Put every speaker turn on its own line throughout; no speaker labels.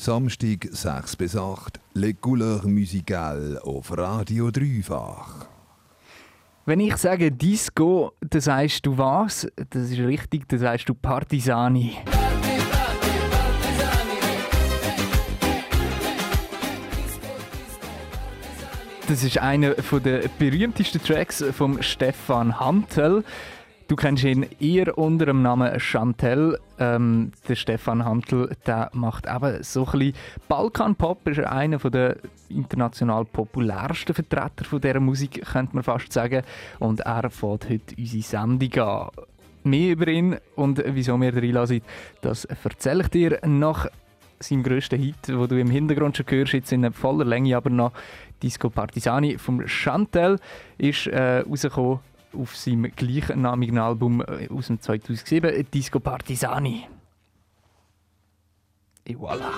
Samstag 6 bis 8, Les Couleurs Musicales auf Radio Dreifach.
Wenn ich sage Disco, dann sagst du was? Das ist richtig, dann sagst du Partisani. Das ist einer der berühmtesten Tracks von Stefan Hantel. Du kennst ihn eher unter dem Namen Chantel. Ähm, der Stefan Hantel der macht eben so ein bisschen Balkan-Pop. Ist einer der international populärsten Vertreter von dieser Musik, könnte man fast sagen. Und er fährt heute unsere Sendung an. Mehr über ihn und wieso wir reinlassen, das erzähle ich dir nach seinem grössten Hit, wo du im Hintergrund schon hörst, jetzt in voller Länge, aber noch Disco Partisani vom Chantel ist äh, rausgekommen auf seinem gleichnamigen Album äh, aus dem 2007, Disco Partisani. Et voilà.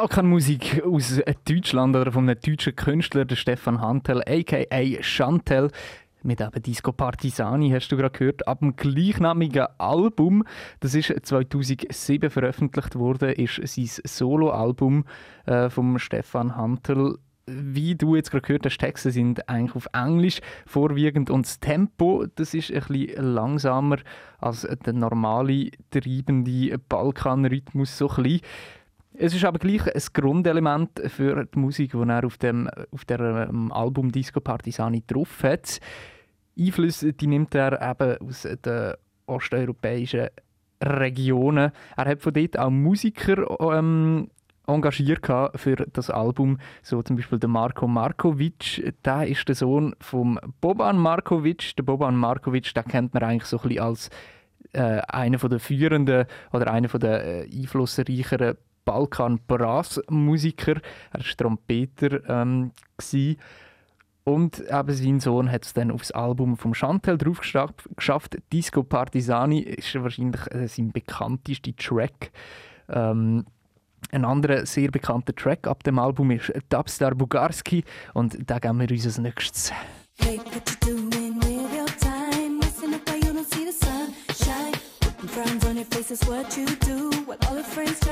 Balkanmusik aus Deutschland oder von einem deutschen Künstler, der Stefan Hantel, a.k.a. Chantel. Mit eben Disco Partisani hast du gerade gehört, ab dem gleichnamigen Album, das ist 2007 veröffentlicht worden, ist sein Soloalbum äh, vom Stefan Hantel wie du jetzt gerade gehört hast, Texte sind eigentlich auf Englisch vorwiegend und das Tempo, das ist ein bisschen langsamer als der normale treibende Balkanrhythmus so ein Es ist aber gleich ein Grundelement für die Musik, die er auf dem auf der ähm, Album Disco Partisani drauf hat. Einflüsse die nimmt er eben aus den osteuropäischen Regionen. Er hat von dort auch Musiker ähm, engagiert für das Album. So zum Beispiel der Marko Markovic, der ist der Sohn von Boban Markovic. Der Boban Markovic, den kennt man eigentlich so ein bisschen als äh, einer der führenden oder einer der äh, einflussreicheren Balkan-Brass-Musiker. Er war Trompeter. Ähm, und eben sein Sohn hat es dann aufs Album vom Chantel drauf geschafft. Disco Partisani ist wahrscheinlich äh, sein bekanntester Track. Ähm, ein anderer sehr bekannter Track ab dem Album ist Dubstar Bugarski und da gehen wir uns als nächstes. Hey, what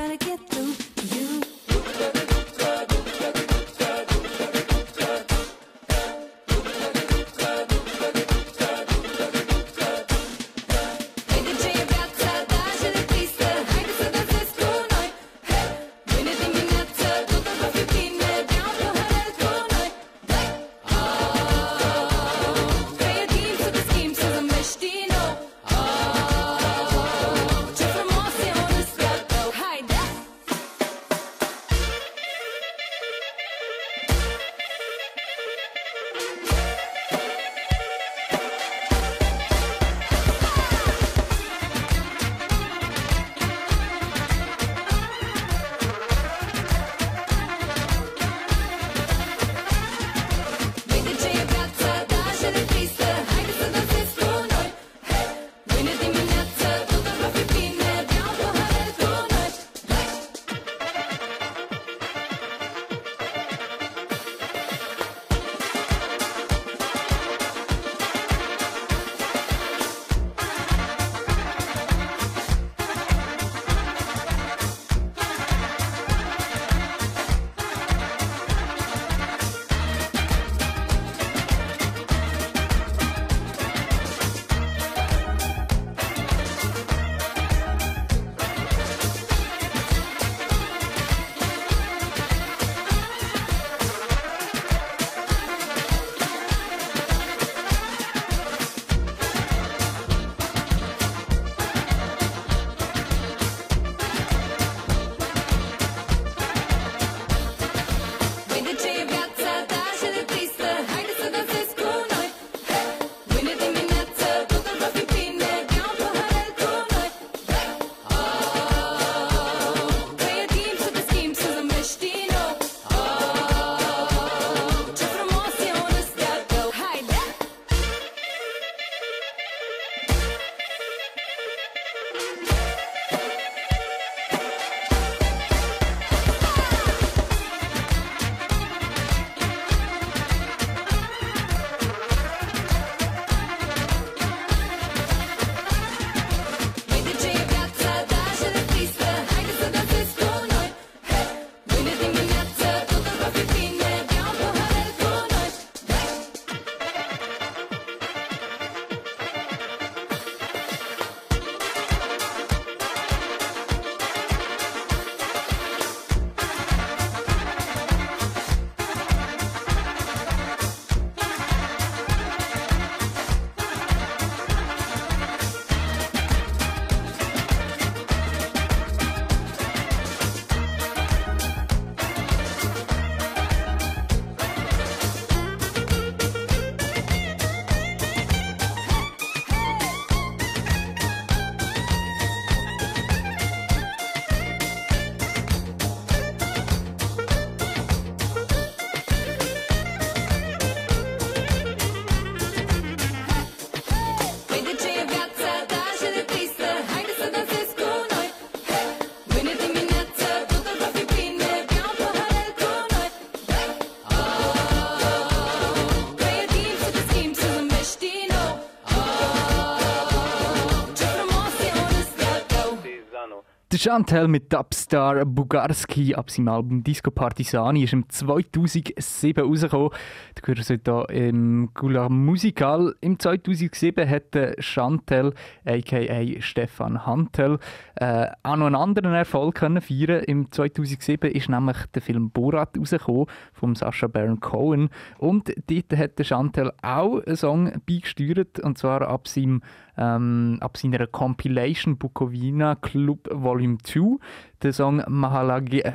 Chantel mit Dubstar Bugarski ab seinem Album Disco Partisani ist im 2007 rausgekommen. Du hörst es hier im Gula Musical. Im 2007 hat Chantel, a.k.a. Stefan Hantel, äh, auch noch einen anderen Erfolg können feiern. Im 2007 ist nämlich der Film Borat rausgekommen von Sacha Baron Cohen. Und dort hat Chantel auch einen Song beigesteuert, und zwar ab seinem ähm, ab seiner Compilation Bukowina Club Volume 2, der Song äh,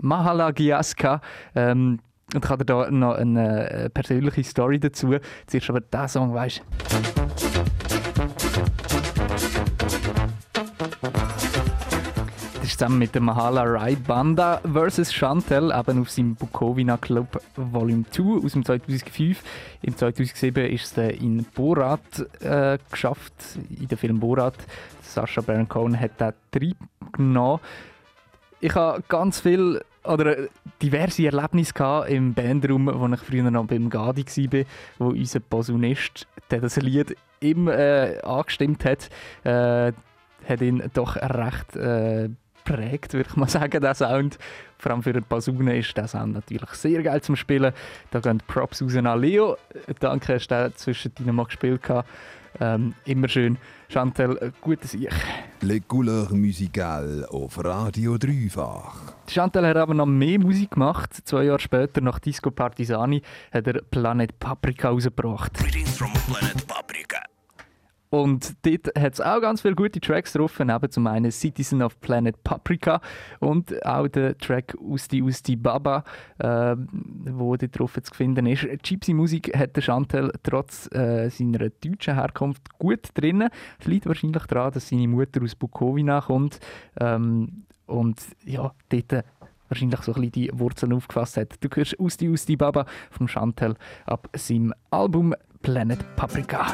Mahalagiaska. Ähm, und ich habe da noch eine äh, persönliche Story dazu. Zuerst aber diesen Song, weißt Das zusammen mit der Mahala Rai Banda vs. Chantel, eben auf seinem Bukowina Club Volume 2 aus dem 2005. Im 2007 ist es in Borat äh, geschafft, in dem Film Borat. Sascha Baron Cohen hat da Trieb genommen. Ich habe ganz viel oder diverse Erlebnisse im Bandraum, wo ich früher noch beim Gadi war, wo unser Posaunist, der das Lied immer äh, angestimmt hat, äh, hat ihn doch recht äh, prägt, würde ich mal sagen, der Sound. Vor allem für eine Posaune ist der Sound natürlich sehr geil zum Spielen. Da gehen Props raus an Leo. Danke, hast du zwischen deinen mal gespielt. Ähm, immer schön. Chantal, gutes Ich.
Les Couleurs Musicales auf Radio Dreifach.
Chantal hat aber noch mehr Musik gemacht. Zwei Jahre später, nach Disco Partisani, hat er Planet Paprika rausgebracht. Greetings from Planet Paprika. Und dort hat es auch ganz viele gute Tracks drauf, eben zum einen Citizen of Planet Paprika und auch der Track Usti Usti Baba, äh, wo dort drauf zu finden ist. Gypsy Musik hat der Chantel trotz äh, seiner deutschen Herkunft gut drin. Es liegt wahrscheinlich daran, dass seine Mutter aus Bukowina kommt ähm, und ja, dort wahrscheinlich so ein bisschen die Wurzeln aufgefasst hat. Du hörst Usti Usti Baba vom Chantel ab seinem Album Planet Paprika.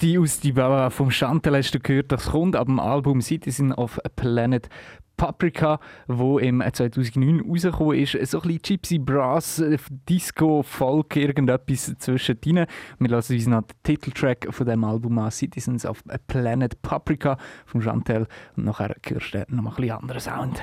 Gusti aus die Bauer vom Chantal hast du gehört, das kommt ab dem Album Citizen of a Planet Paprika, wo im 2009 rausgekommen ist. So ein bisschen Gypsy Brass, Disco, Folk, irgendetwas zwischendrin. Wir lassen uns noch den Titeltrack von dem Album an, Citizens of a Planet Paprika von Chantal. Und nachher hörst du noch mal ein bisschen anderen Sound.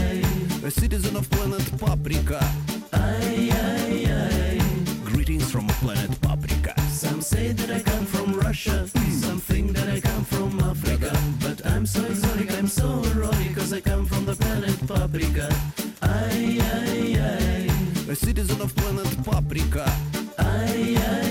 a citizen of planet Paprika.
Ay, ay, ay.
Greetings from planet Paprika.
Some say that I come from Russia, some think that I come from Africa. But I'm so exotic, I'm so heroic, cause I come from the planet Paprika. Ay, ay, ay.
A citizen of planet Paprika.
Ay, ay.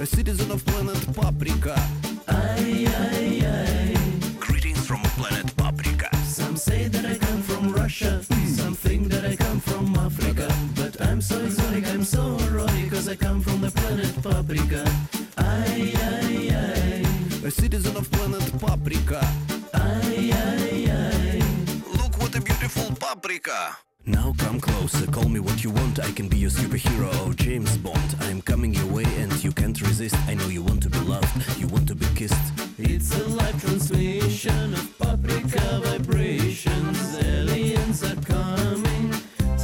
a citizen of planet Paprika.
Ay, ay, ay.
Greetings from planet Paprika.
Some say that I come from Russia, some think that I come from Africa. But I'm so exotic, I'm so heroic, cause I come from the planet Paprika. Ay, ay, ay.
A citizen of planet Paprika.
Ay, ay, ay.
Look what a beautiful paprika. Now come closer, call me what you want. I can be your superhero, oh James Bond. I'm coming your way and you can't resist. I know you want to be loved, you want to be kissed.
It's a live transmission of paprika vibrations. Aliens are coming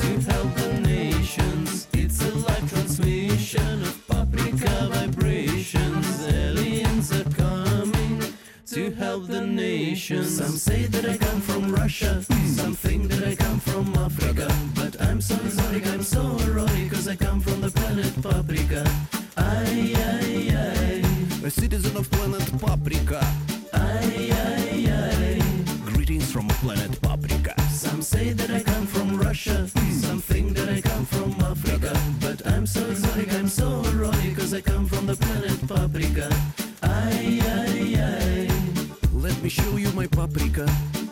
to help the nations. It's a live transmission of the nations. Some say that I come from Russia, some think that I come from Africa. But I'm so exotic, I'm so heroic, cause I come from the planet Paprika. Ay, ay, ay.
A citizen of planet Paprika.
Ay, ay, ay.
Greetings from planet Paprika.
Some say that I come from Russia, some think that I come from Africa. But I'm so exotic, I'm so heroic, cause I come from the planet Paprika.
Смещил you my paprika.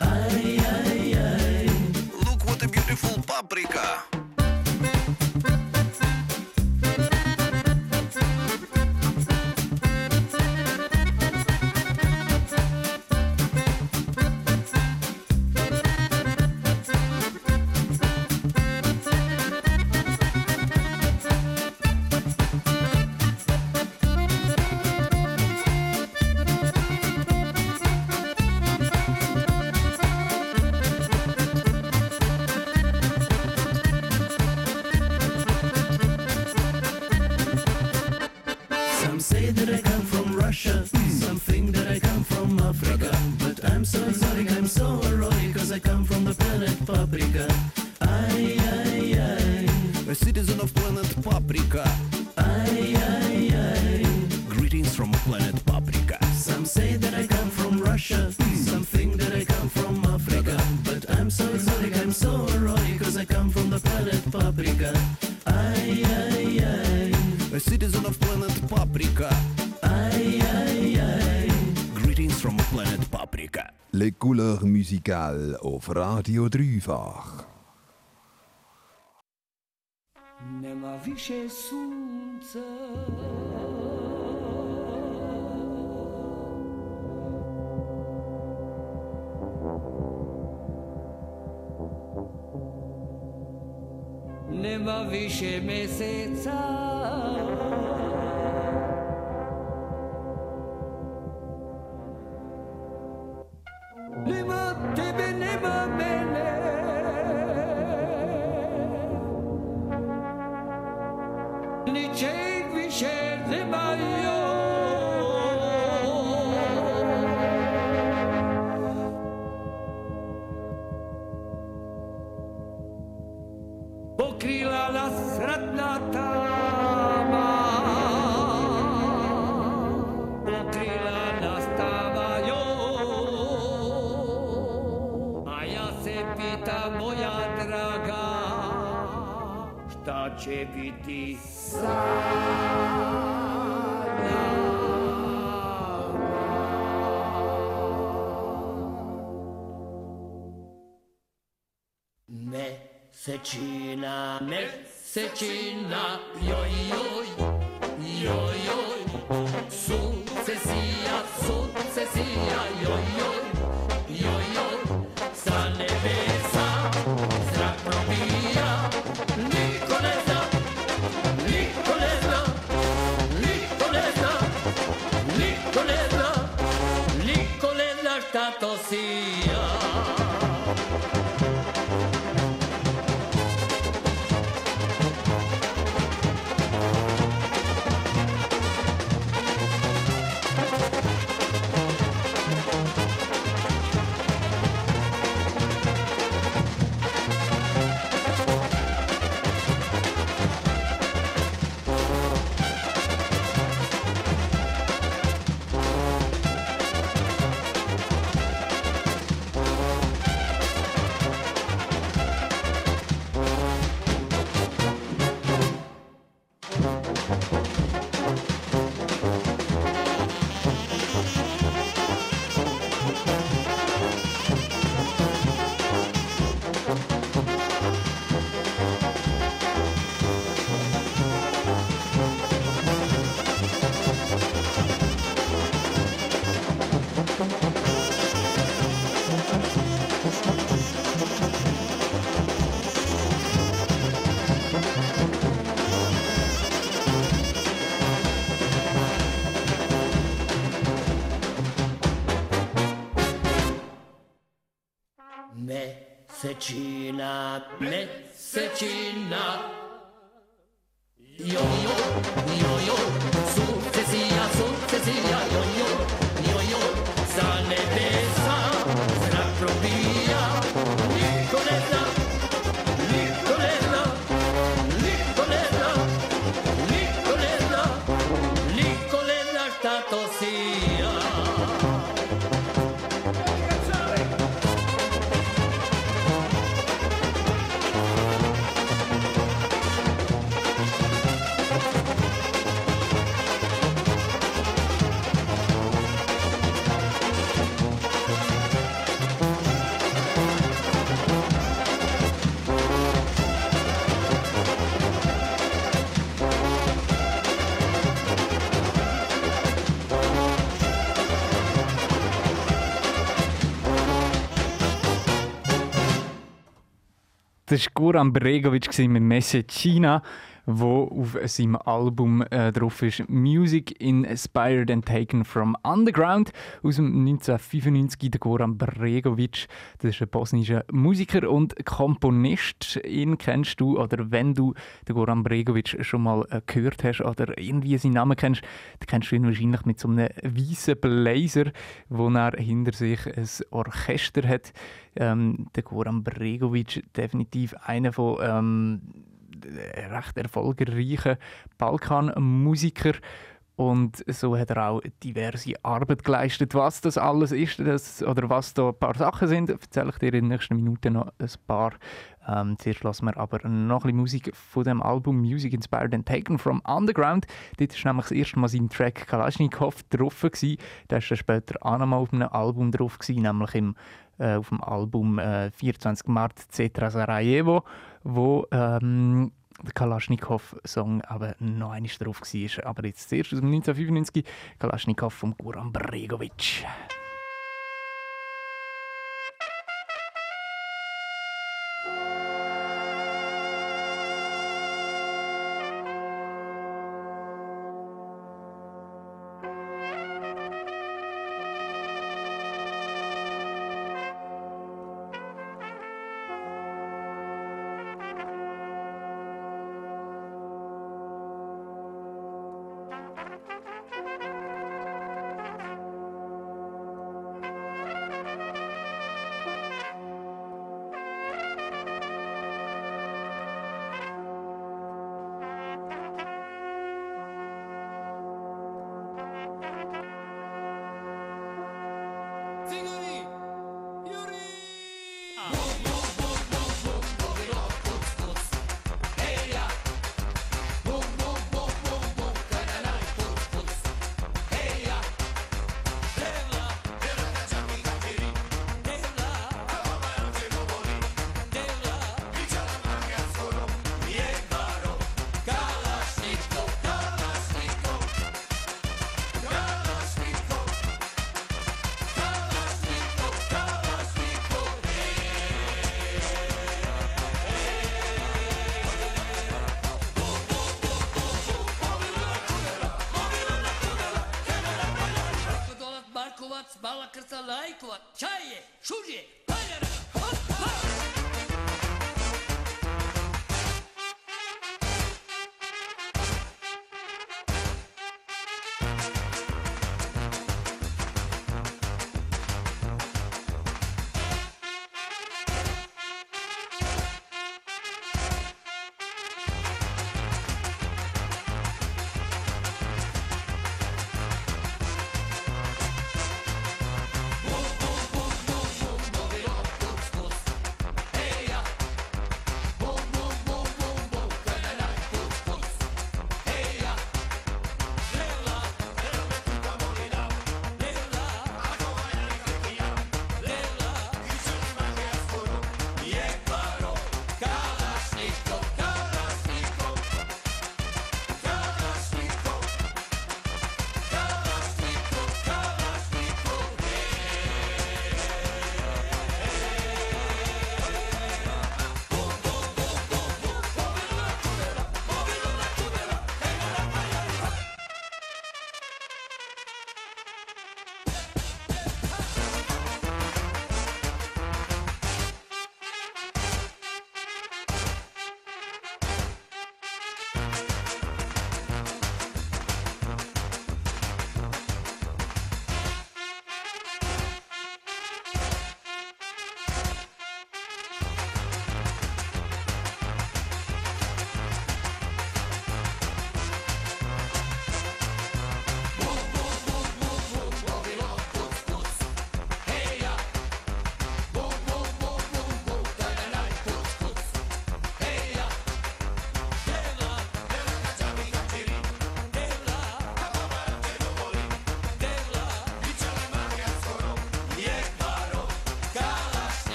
Ай-яй-яй.
Look what a beautiful paprika.
Musical auf Radio Dreifach.
Nie ma wisie słońce Nie meseca će biti Mesečina, mesečina, joj, joj, joj, joj, sukcesija, see.
Das war Goran Bregovic mit Messagina, wo auf seinem Album äh, drauf ist Music Inspired and Taken from Underground aus dem 1995. Der Goran Bregovic, das ist ein bosnischer Musiker und Komponist. Ihn kennst du oder wenn du den Goran Bregovic schon mal äh, gehört hast oder irgendwie seinen Namen kennst, dann kennst du ihn wahrscheinlich mit so einem weißen Blazer, wo er hinter sich ein Orchester hat. Ähm, der Goran Bregovic definitiv einer von ähm, recht erfolgreichen Balkanmusiker und so hat er auch diverse Arbeit geleistet. Was das alles ist das, oder was da ein paar Sachen sind, erzähle ich dir in den nächsten Minuten noch ein paar. Ähm, zuerst lassen wir aber noch ein bisschen Musik von dem Album Music Inspired and Taken from Underground. Dort war nämlich das erste Mal sein Track Kalashnikov drauf. Gewesen. Ist dann später auch noch mal auf einem Album drauf, gewesen, nämlich im, äh, auf dem Album äh, 24 März Cetra Sarajevo, wo ähm, der Kalaschnikow-Song aber noch einmal drauf war. Aber jetzt zuerst aus dem 1995 Kalaschnikow von Goran Bregovic.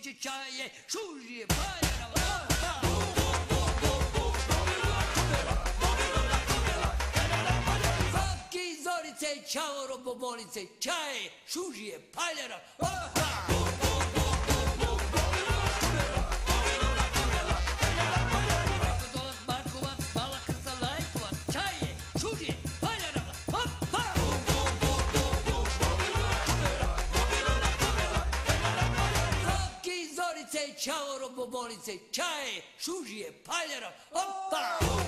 ci ciaie, sciugli, Zorice, čao, robobolice, čaje, šužije, paljera, čao robobolice, čaje,
šužije, paljara, opa!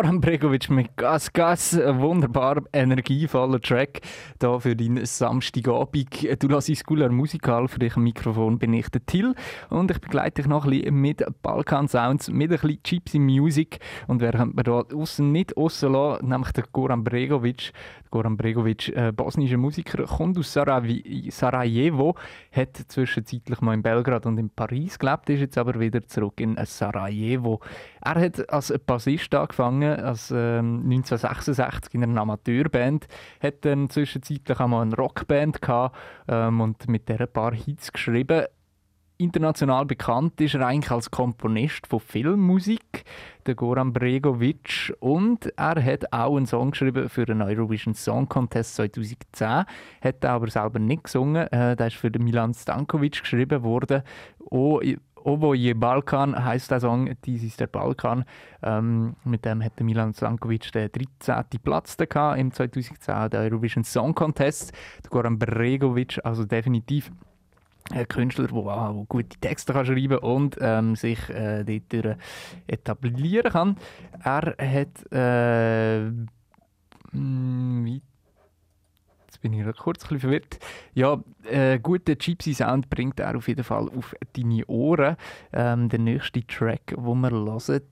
Goran Bregovic mit Gas Gas, wunderbar energievoller Track da für deinen Samstagabend. Du lässt Schooler Musikal, für dich am Mikrofon bin ich der Till und ich begleite dich noch ein bisschen mit Balkan Sounds, mit ein bisschen Gypsy Music und wer könnte man da außen nicht aussen lassen, nämlich der Goran Bregovic. Goran Bregovic, äh, bosnischer Musiker, kommt aus Sarajevo, hat zwischenzeitlich mal in Belgrad und in Paris gelebt, ist jetzt aber wieder zurück in Sarajevo. Er hat als Bassist angefangen, als ähm, 1966 in einer Amateurband, hat dann zwischenzeitlich auch mal eine Rockband gehabt ähm, und mit der ein paar Hits geschrieben international bekannt ist er eigentlich als Komponist von Filmmusik, der Goran Bregovic. Und er hat auch einen Song geschrieben für den Eurovision Song Contest 2010. Hat er aber selber nicht gesungen. Äh, der ist für Milan Stankovic geschrieben worden. O Ovo je Balkan heißt der Song, dies ist der Balkan. Ähm, mit dem hat Milan Stankovic den 13. Platz im 2010 der Eurovision Song Contest. Der Goran Bregovic, also definitiv Künstler, der auch gute Texte kann schreiben und ähm, sich äh, dort etablieren kann. Er hat äh, wie Jetzt bin ich kurz ein verwirrt. Ja, äh, guten Gypsy Sound bringt er auf jeden Fall auf deine Ohren. Ähm, der nächste Track, den wir hören,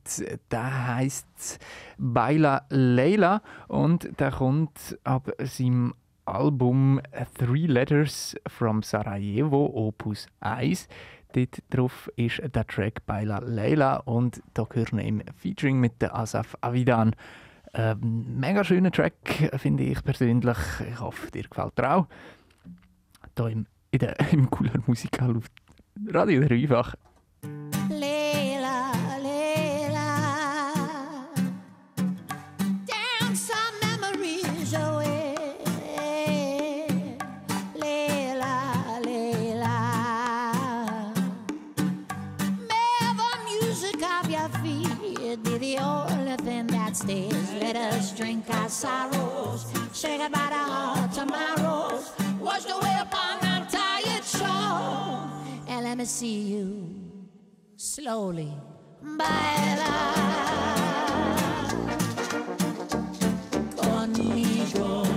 der heisst Baila Leila und der kommt ab seinem Album Three Letters from Sarajevo, Opus 1. Dort drauf ist der Track Baila Leila und da hören wir im Featuring mit der Asaf Avidan. Ähm, mega schöner Track, finde ich persönlich. Ich hoffe, dir gefällt er auch. Hier im, in der, im cooler Musikal auf Radio Dreifach.
Let us drink our sorrows, say goodbye to our tomorrows, washed away upon that tired shore. And let me see you slowly. Baila conmigo.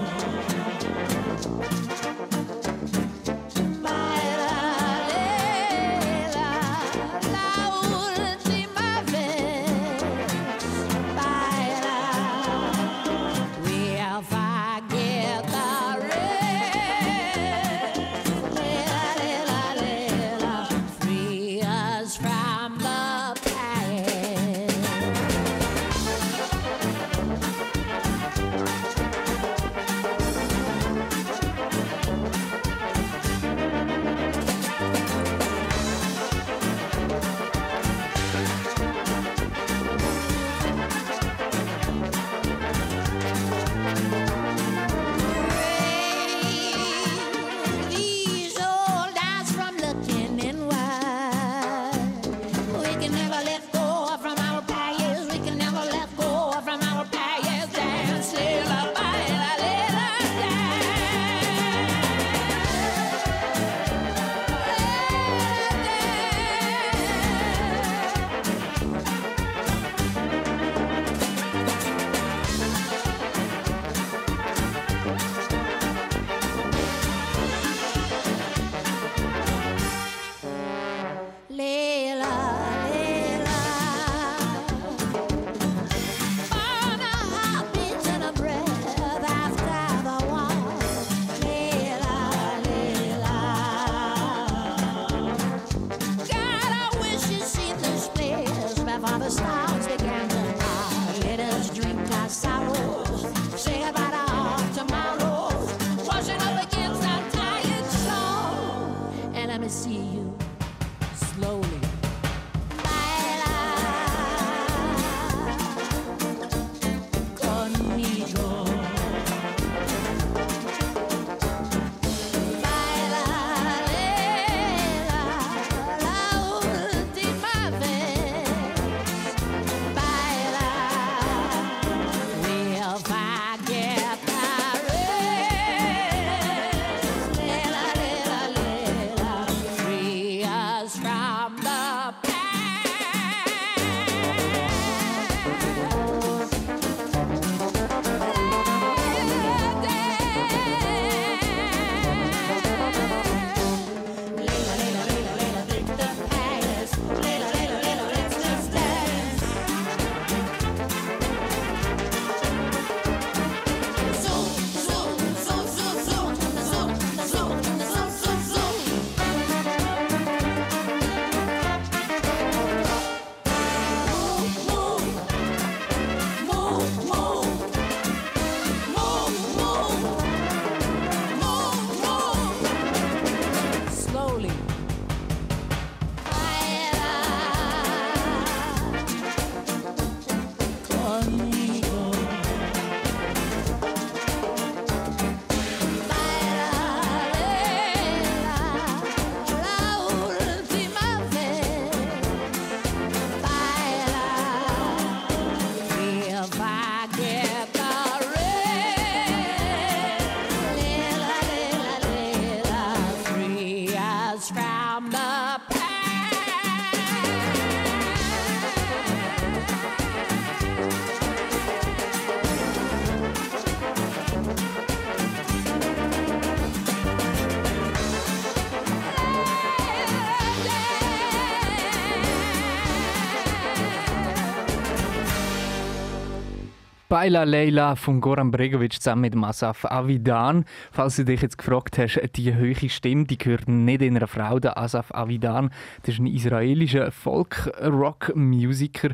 Baila
Leila von Goran Bregovic zusammen mit Masaf Avidan. Falls du dich jetzt gefragt hast, die höhere Stimme, die gehört nicht in einer Frau, der Asaf Avidan. Das ist ein israelischer Folk-Rock-Musiker.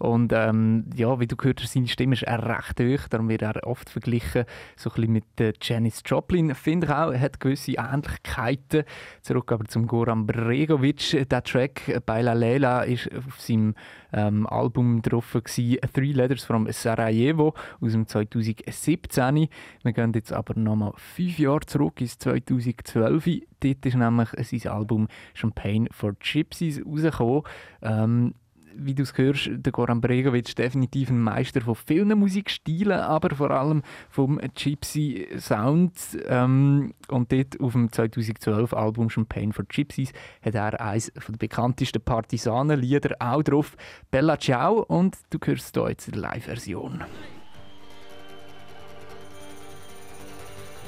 Und ähm, ja, wie du gehört hast, seine Stimme ist recht hoch. Darum wird er oft verglichen so ein bisschen mit äh, Janis Joplin. Finde ich auch, er hat gewisse Ähnlichkeiten. Zurück aber zum Goran Bregovic. Der Track Baila Leila ist auf seinem ähm, Album drauf gewesen, Three Letters from Sarajevo aus dem 2017. Wir gehen jetzt aber nochmal fünf Jahre zurück ins 2012. Dort ist nämlich sein Album Champagne for Gypsies rausgekommen. Ähm, wie du es hörst, der Goran Bregovic definitiv ein Meister von vielen Musikstilen, aber vor allem vom Gypsy Sound. Ähm, und dort auf dem 2012 Album Champagne for Gypsies hat er eines der bekanntesten Partisanenlieder auch drauf, Bella Ciao. Und du hörst hier jetzt die Live-Version.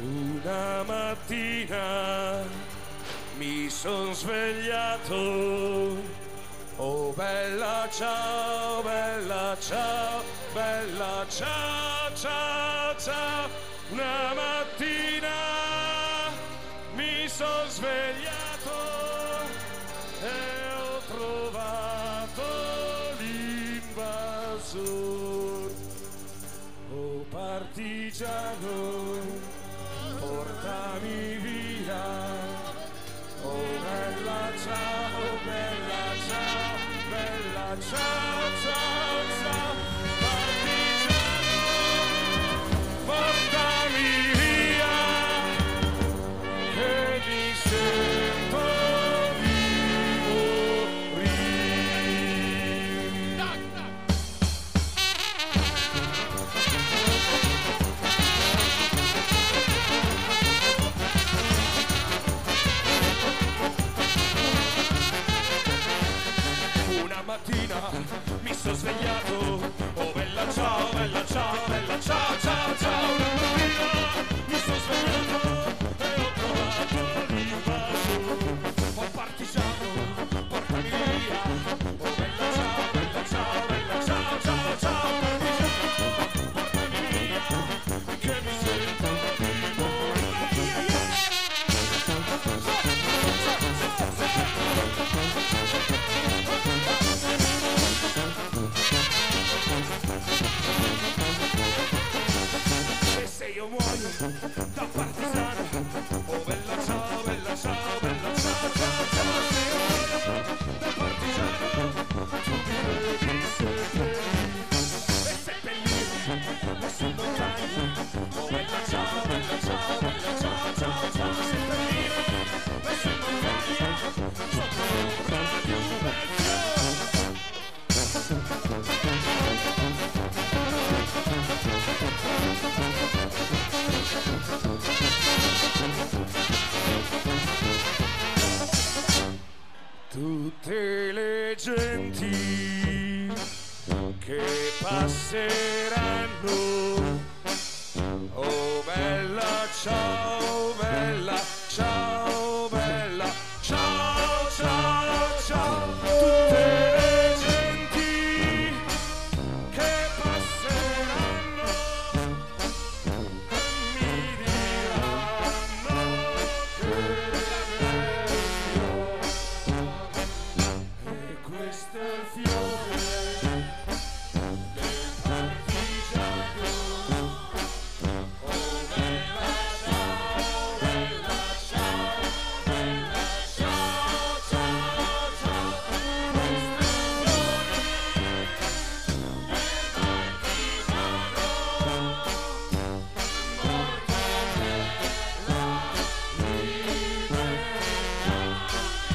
Una mattina mi son svegliato. Oh bella ciao, bella ciao, bella ciao, ciao, ciao. Una mattina mi son svegliato e ho trovato l'invasor. Oh partigiano, bella svegliato, oh bella ciao, bella ciao, bella ciao, ciao, io muoio da partigiano Oh bella ciao, bella ciao, bella ciao, ciao, ciao muoio da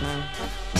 Bye.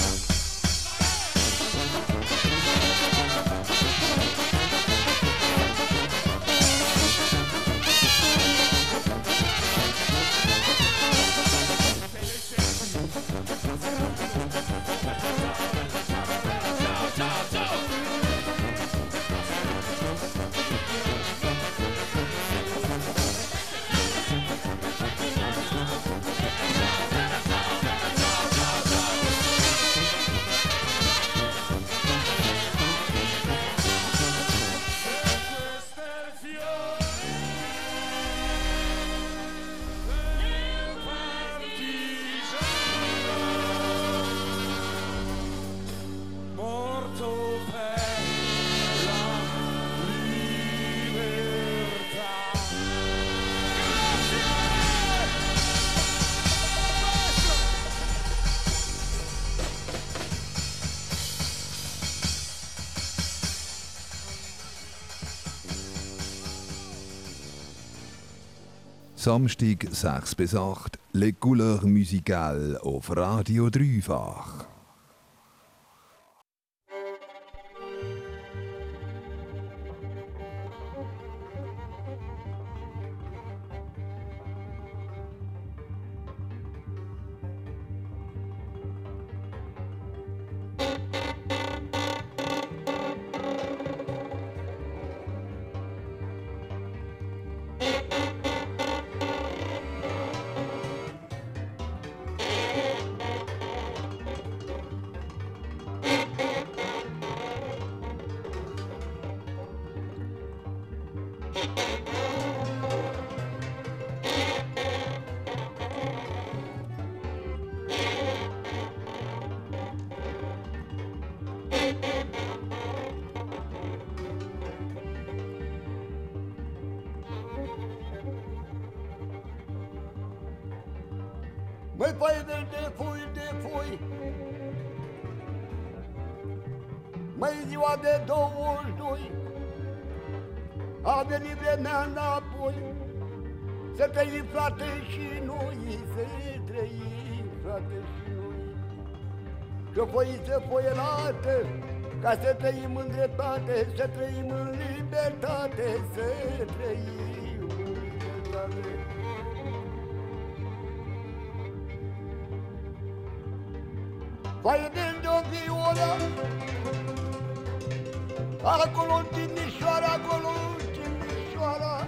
Samstag 6 bis 8 Les Couleurs Musicales auf Radio Dreifach.
Că foiță foielată Ca să trăim în dreptate Să trăim în libertate Să trăim în libertate. Vai vende o viola Acolo în Timișoara, acolo în Timișoara.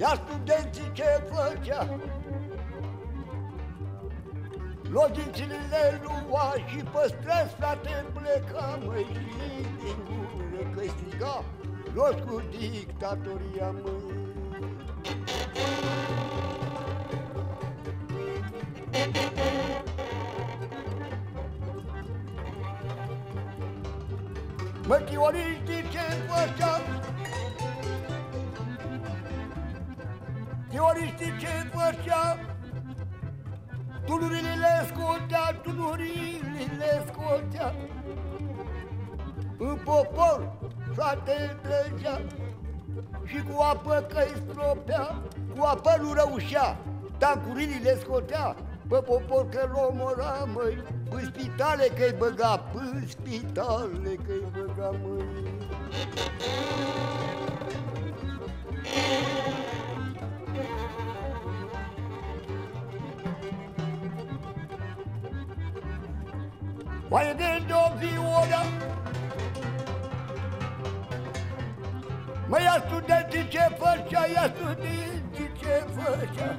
Iar studenții ce făcea Logințile le lua și pe străzi, frate, pleca, măi, și din gură că striga. Los cu dictatoria, măi. Mă, chioriștii ce făceam Chioriștii ce făceam Tunurile le scotea, tunurile le scotea. În popor, frate, trăgea Și cu apă că-i stropea Cu apă nu răușea Tancurile scotea. Pe popor că l omora, măi În spitale că-i băga În spitale că-i băga, măi Mai vende o viola Mă ia studenții ce făcea, ia studenții ce făcea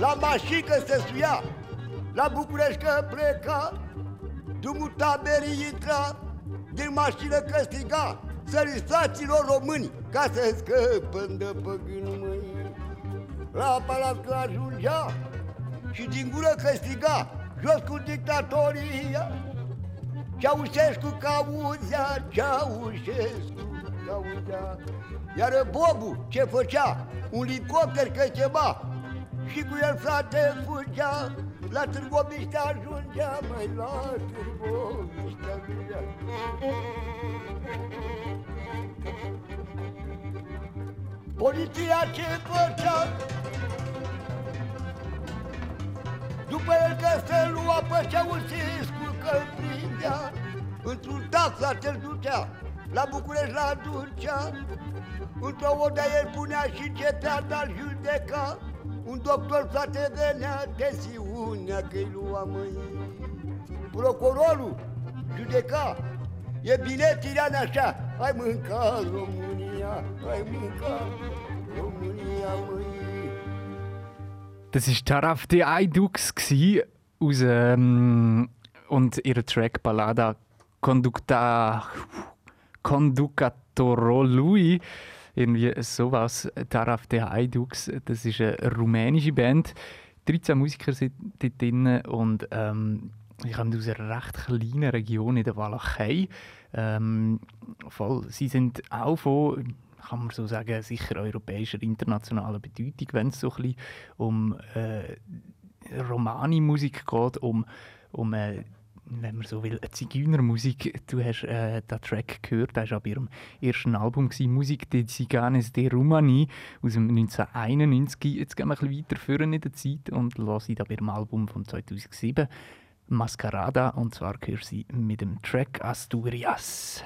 La mașină se suia La București că pleca Drumul taberii intra Din mașină că striga Sărisaților români Ca să scăpăm de păgân măi La palat că ajungea Și din gură că striga Jos cu dictatoria Ceaușescu cauzea Ceaușescu cauzea Iar Bobu ce făcea? Un elicopter că chema Și cu el frate fugea La Târgoviște ajungea Mai la Târgoviște ajungea Poliția ce făcea? După el că se lua pe Ceaușescu că-l prindea. Într-un taxat îl ducea La București la ducea Într-o odă el punea și cetea dar judeca. Un doctor frate venea tensiunea că-i lua măi Procurorul judeca. E bine Tirian așa. Hai mânca România Hai mânca România măi
Das war Taraf de Aidux aus ähm, und ihre Track Ballada Conducta Conducatorului irgendwie sowas Taraf de Aidux das ist eine rumänische Band. 13 Musiker sind dort drin und ähm, ich komme aus einer recht kleinen Region in der Walachei. Ähm, voll, sie sind auch von kann man so sagen, sicher europäischer, internationaler Bedeutung, wenn es so ein bisschen um äh, Romani-Musik geht, um, um äh, wenn man so will, Zigeunermusik. Du hast äh, den Track gehört, der war bei ihrem ersten Album, Musik de Ziganes de Rumani aus dem 1991. Jetzt gehen wir ein bisschen weiter vorne in der Zeit und hören bei ihrem Album von 2007, Mascarada, und zwar gehört sie mit dem Track Asturias.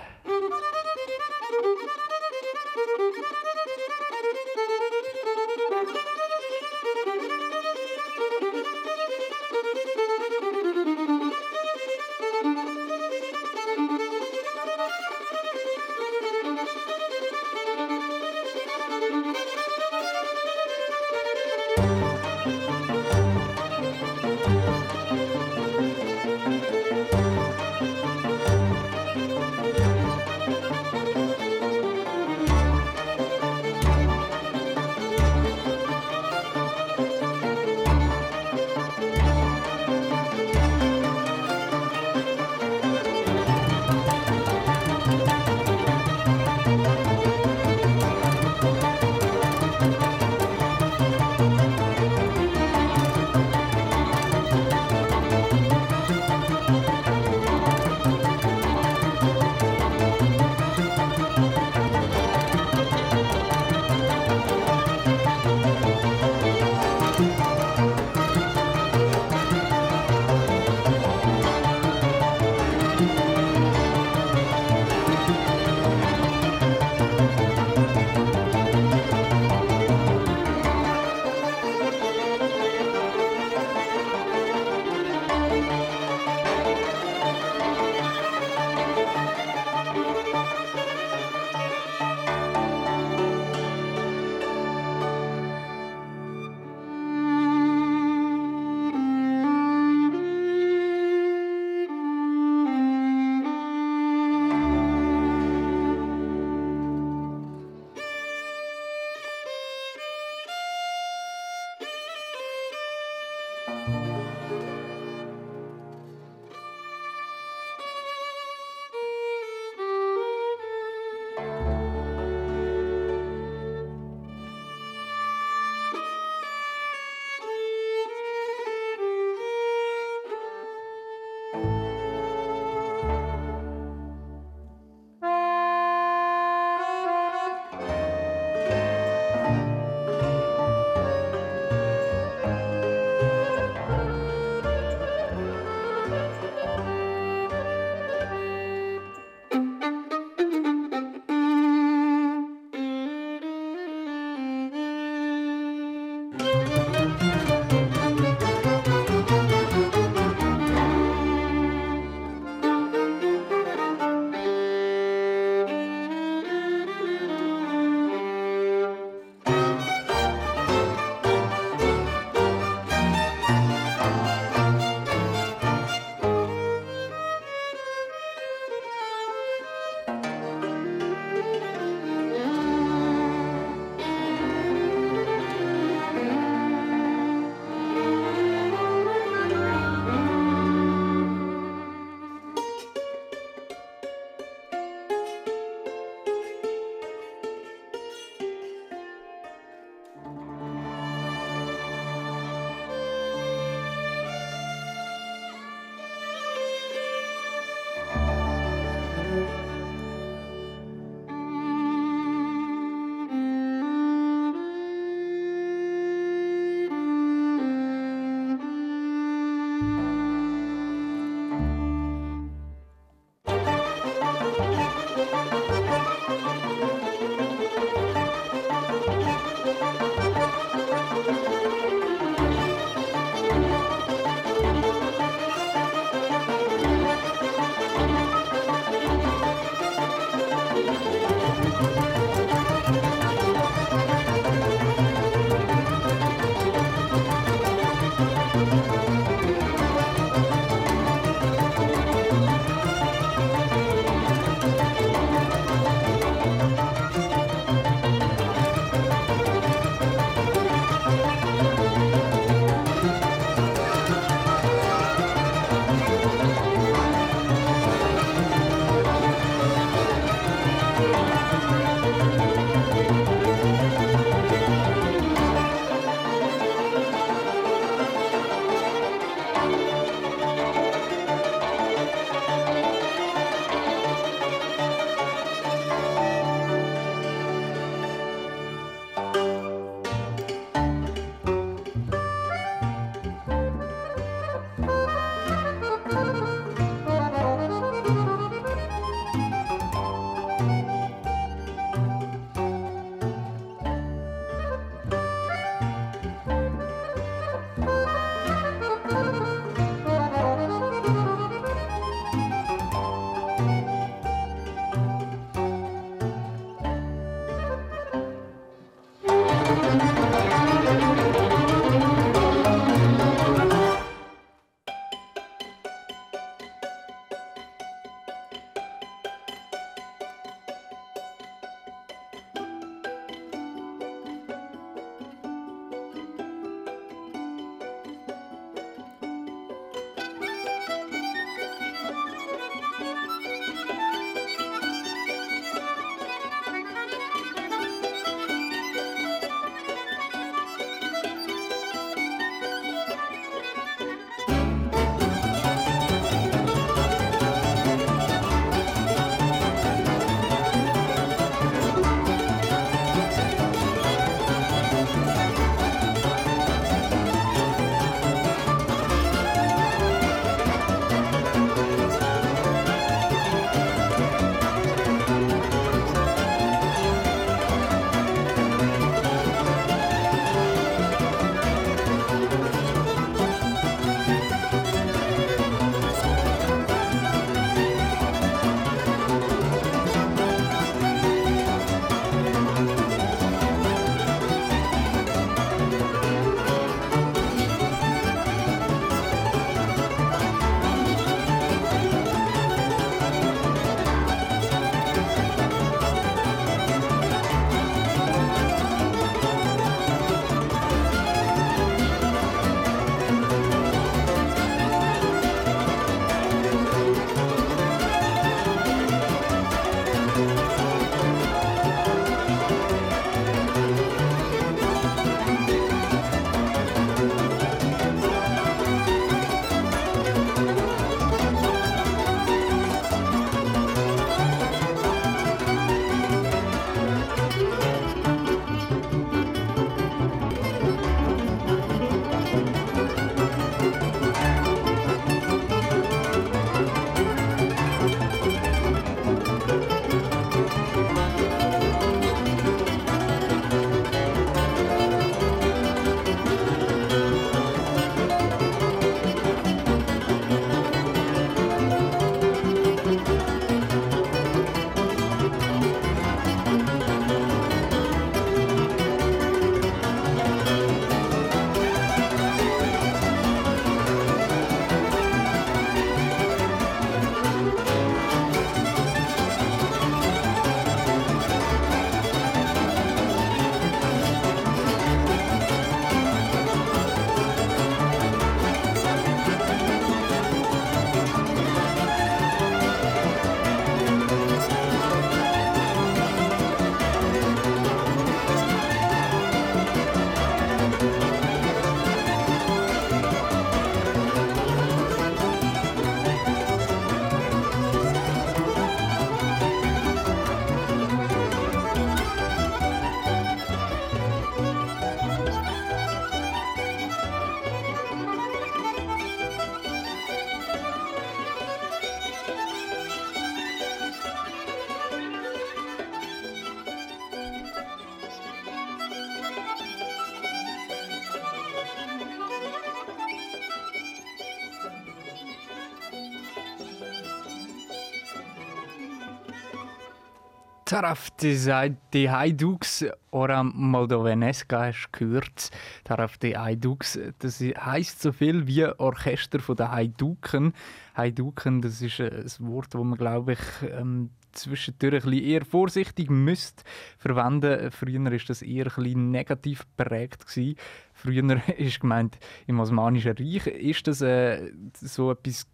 Taraf die Haiduks oder Moldoveneska hast du gehört. Taraf die Haiduks, das heisst so viel wie Orchester von der Haiduken. Haiduken, das ist ein Wort, das man glaube ich ähm, zwischendurch ein eher vorsichtig müsste verwenden. Früher war das eher ein negativ prägt gewesen. Früher ist gemeint im Osmanischen Reich ist das äh, so etwas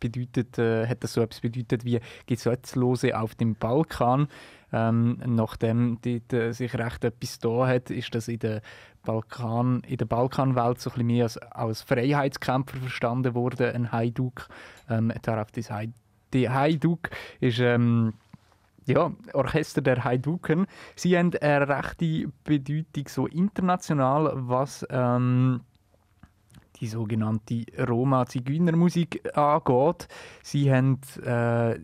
bedeutet, äh, hat das so etwas bedeutet wie Gesetzlose auf dem Balkan. Ähm, nachdem dort äh, sich recht etwas da hat, ist das in der, Balkan, in der Balkanwelt so ein mehr als, als Freiheitskämpfer verstanden worden, ein Haiduk. Ähm, die Haiduk ist ähm, ja, Orchester der Haiduken. Sie haben eine rechte Bedeutung so international, was ähm, die sogenannte Roma-Zigeunermusik angeht. Sie haben äh,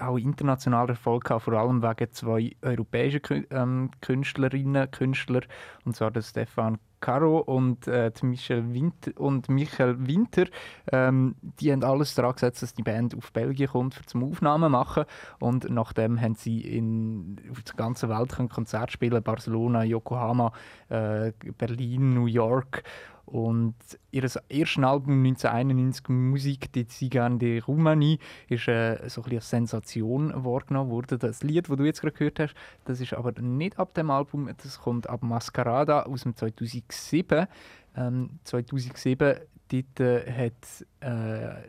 auch international Erfolg gehabt, vor allem wegen zwei europäischen ähm, Künstlerinnen Künstler, und zwar der Stefan Caro und, äh, Michel Winter, und Michael Winter. Ähm, die haben alles daran gesetzt, dass die Band auf Belgien kommt, für zum Aufnahmen machen. Und nachdem haben sie in, auf der ganzen Welt Konzerte spielen, Barcelona, Yokohama, äh, Berlin, New York und ihr erstes Album 1991, Musik die Zigane Rumani, ist äh, so ein als Sensation wahrgenommen worden. Das Lied, das du jetzt gerade gehört hast, das ist aber nicht ab dem Album, das kommt ab Mascarada aus dem 2007. Ähm, 2007 dort, äh, hat, äh,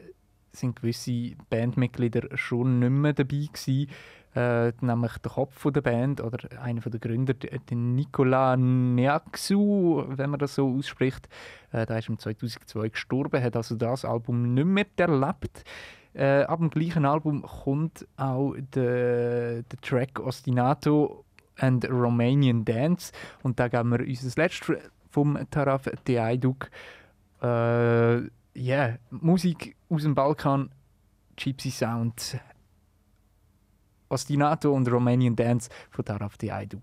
sind gewisse Bandmitglieder schon nicht mehr dabei gewesen äh, nämlich der Kopf der Band oder einer der Gründer, der Nicola Neaxu, wenn man das so ausspricht, äh, der ist im 2002 gestorben, hat also das Album nicht mehr erlebt. Äh, ab dem gleichen Album kommt auch der, der Track Ostinato and Romanian Dance und da geben wir uns das letzte vom Taraf Deayduk. Äh, yeah, Musik aus dem Balkan, Gypsy Sound, Ostinato und Romanian Dance von Taraf Ayduk.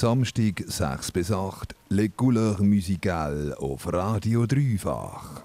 Samstag 6 bis 8, Les Couleurs Musicales auf Radio Dreifach.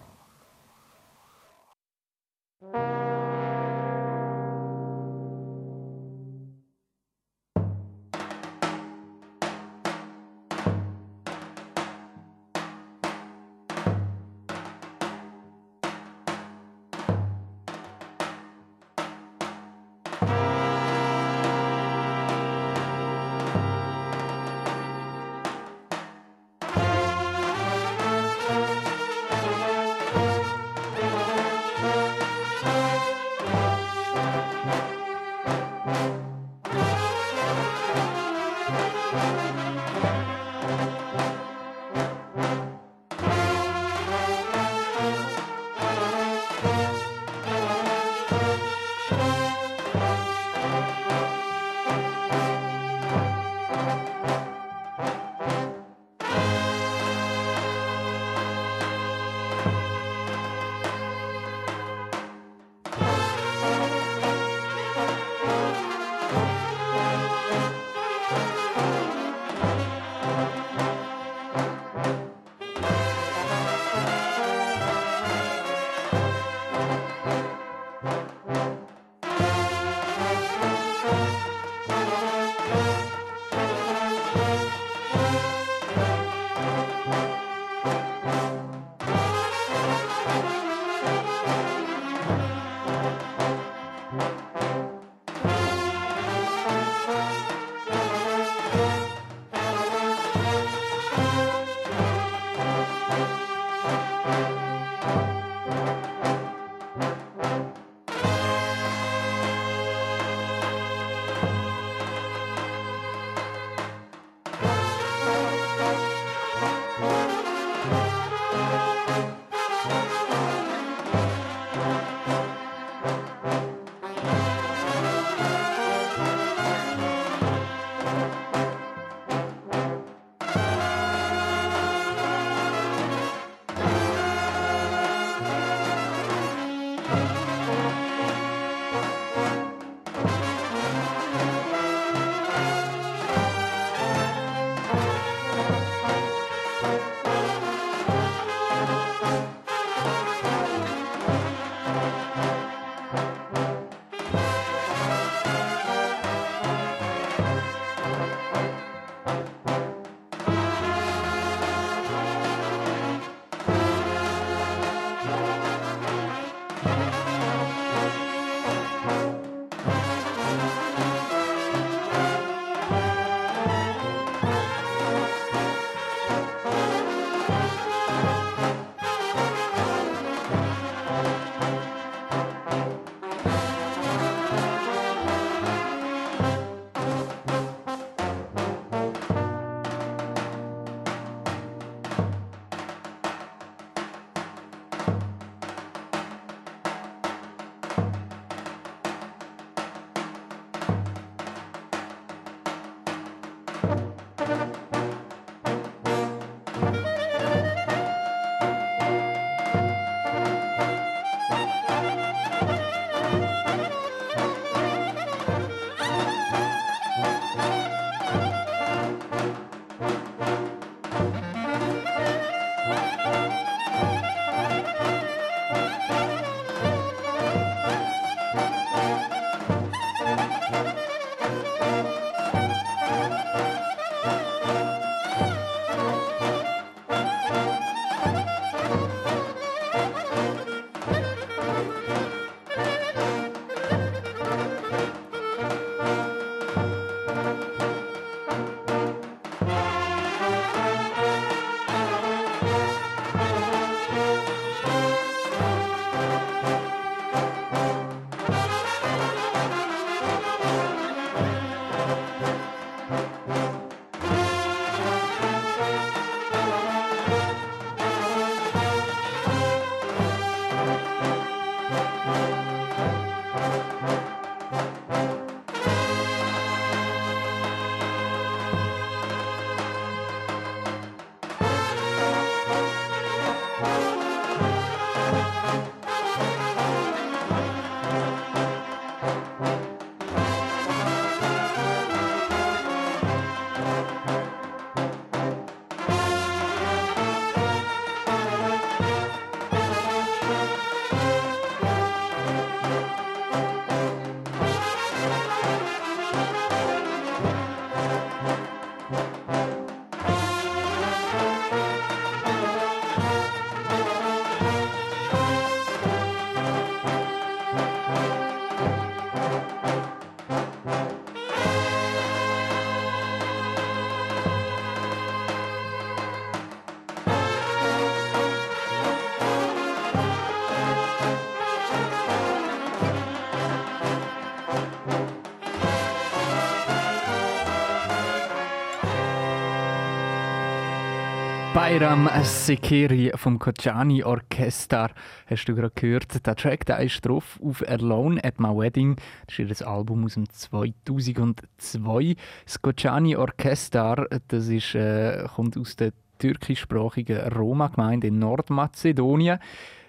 Bayram Sekeri vom Kocani Orchester hast du gerade gehört. Der Track der ist drauf auf Alone at My Wedding. Das ist ihr Album aus dem 2002. Das Kocani Orchester das ist, äh, kommt aus der türkischsprachigen Roma-Gemeinde in Nordmazedonien.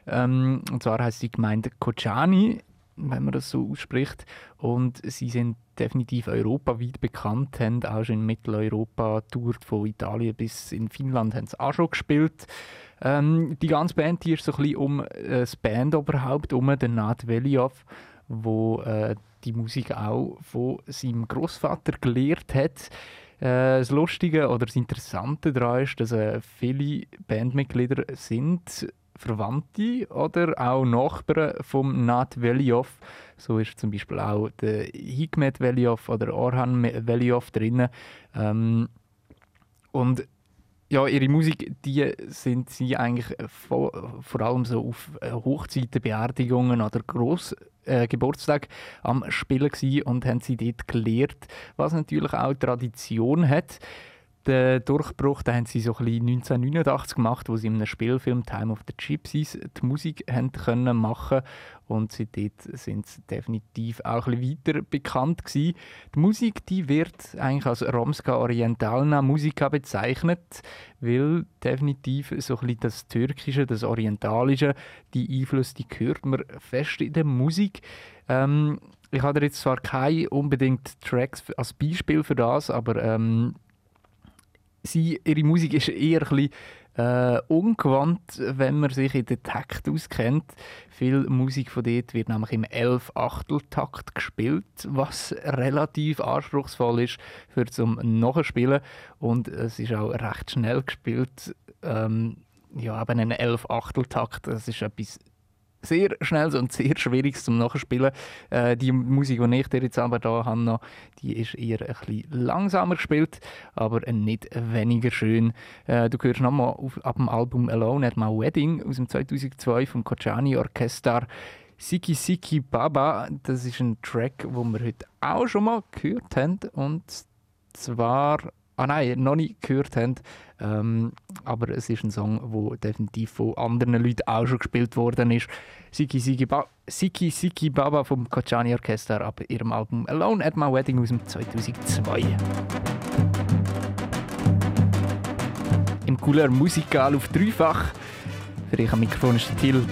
Ähm, und zwar heißt die Gemeinde Kocani wenn man das so ausspricht. Und sie sind definitiv europaweit bekannt, haben auch schon in Mitteleuropa tourt von Italien bis in Finnland haben sie auch schon gespielt. Ähm, die ganze Band hier ist so ein bisschen um äh, das Bandoberhaupt, um den Nat Veliov, wo äh, die Musik auch von seinem Großvater gelehrt hat. Äh, das Lustige oder das Interessante daran ist, dass äh, viele Bandmitglieder sind Verwandte oder auch Nachbarn vom Nat Veliov. So ist zum Beispiel auch der Hikmet Veliov oder Orhan Veliov drin. Ähm, und ja, ihre Musik, die sind sie eigentlich vor, vor allem so auf äh, Hochzeiten, Beerdigungen oder Gross äh, Geburtstag am Spielen gewesen und haben sie dort gelehrt, was natürlich auch Tradition hat. Den Durchbruch den haben sie so ein bisschen 1989 gemacht, wo sie in einem Spielfilm Time of the Gypsies die Musik haben können machen und seitdem sind sie definitiv auch ein weiter bekannt gewesen. Die Musik die wird eigentlich als Romska Orientalna Musica bezeichnet, weil definitiv so ein das Türkische, das Orientalische, die Einflüsse, die hört man fest in der Musik. Ähm, ich habe jetzt zwar keine unbedingt Tracks als Beispiel für das, aber ähm, sie, ihre Musik ist eher ein bisschen, äh, ungewandt, wenn man sich in den Takt auskennt. Viel Musik von dort wird nämlich im 11-Achtel-Takt gespielt, was relativ anspruchsvoll ist für zum Nachspielen und es ist auch recht schnell gespielt. Ähm, ja, eben ein 11-Achtel-Takt, das ist etwas sehr schnell und sehr schwierig zum Nachspielen. Äh, die Musik, die ich dir jetzt aber da habe, noch, die ist eher ein bisschen langsamer gespielt, aber nicht weniger schön. Äh, du hörst nochmal ab dem Album Alone at My Wedding aus dem 2002 vom Kocani Orchester. Siki Siki Baba, das ist ein Track, wo wir heute auch schon mal gehört haben und zwar ah nein, noch nicht gehört haben. Ähm, aber es ist ein Song, der definitiv von anderen Leuten auch schon gespielt worden ist. Siki Siki, ba Siki, Siki Baba vom Kachani Orchester ab ihrem Album Alone at My Wedding aus dem 2002. Im cooler Musikal auf dreifach. Für dich am Mikrofon ist der Till.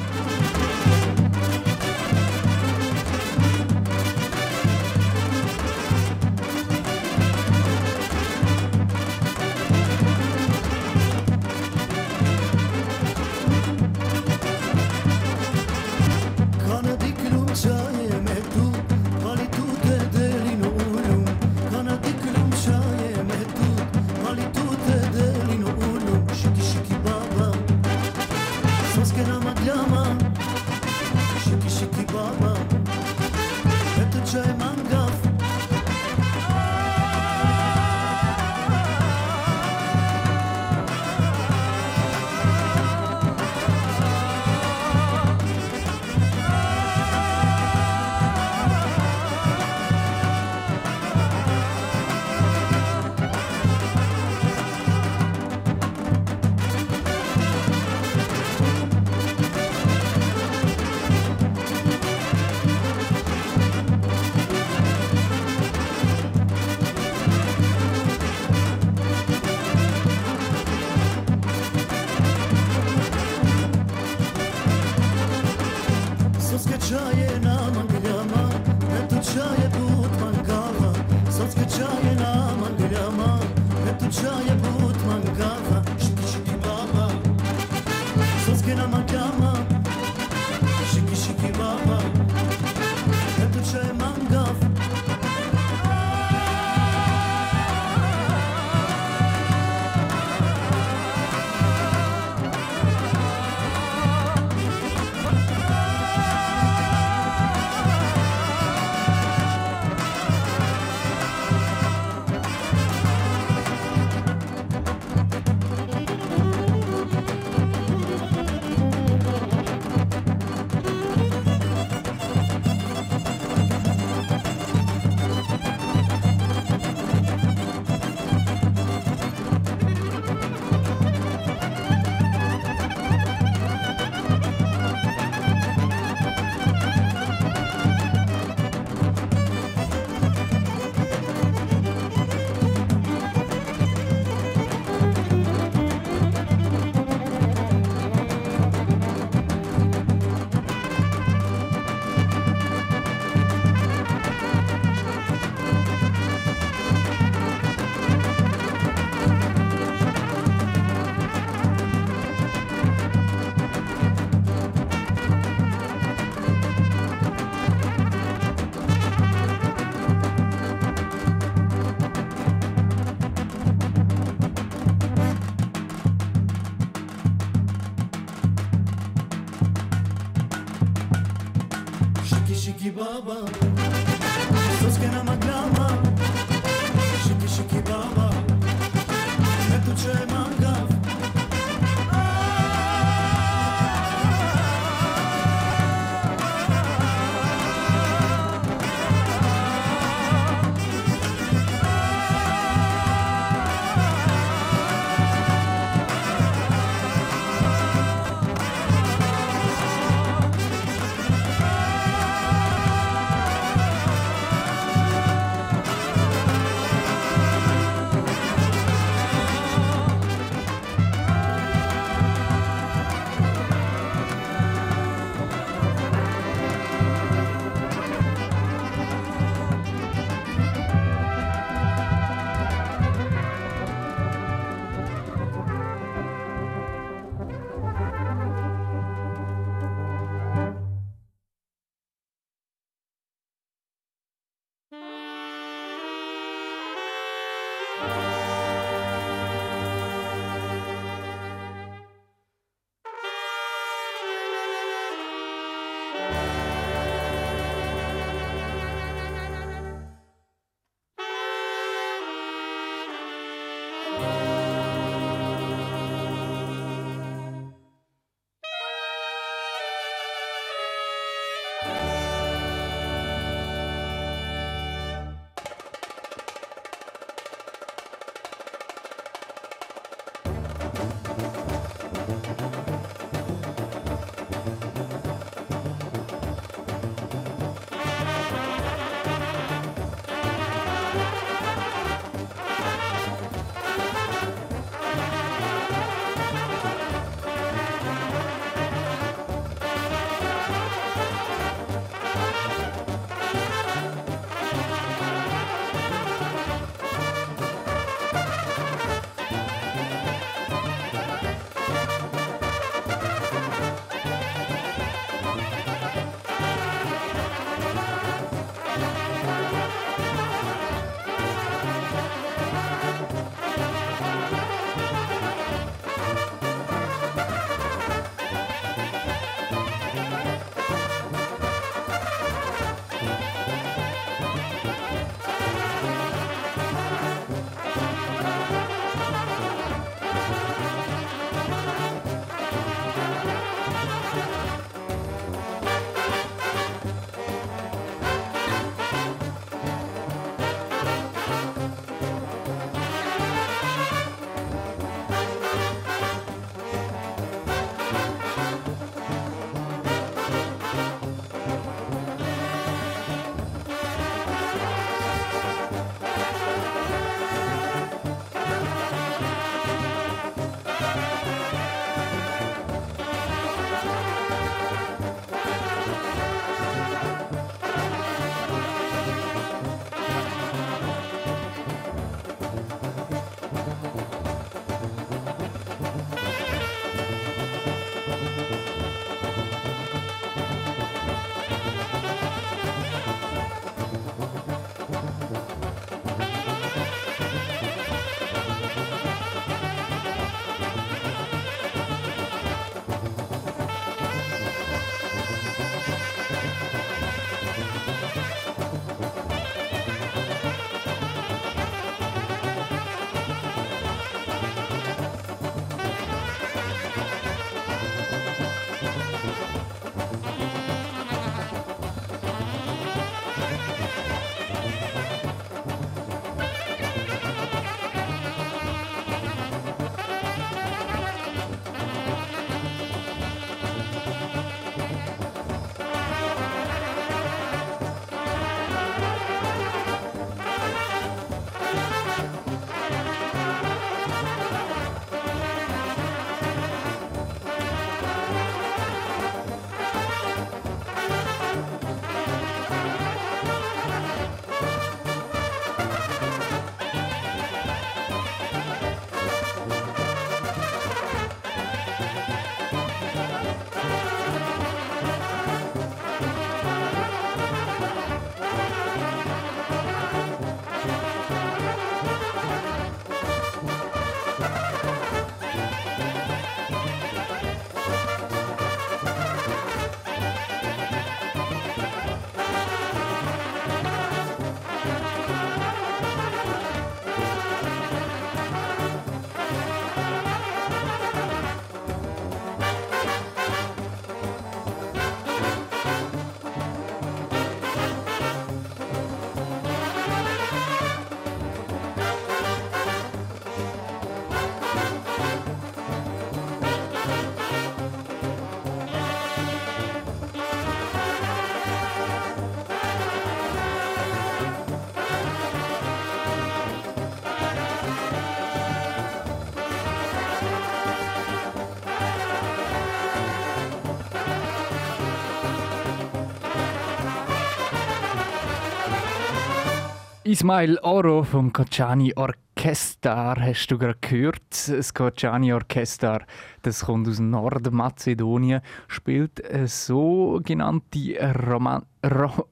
Ismail Oro vom Kocani Orchestar hast du gerade gehört. Das Kocani Orchestar, das kommt aus Nordmazedonien, spielt eine sogenannte Roman Ro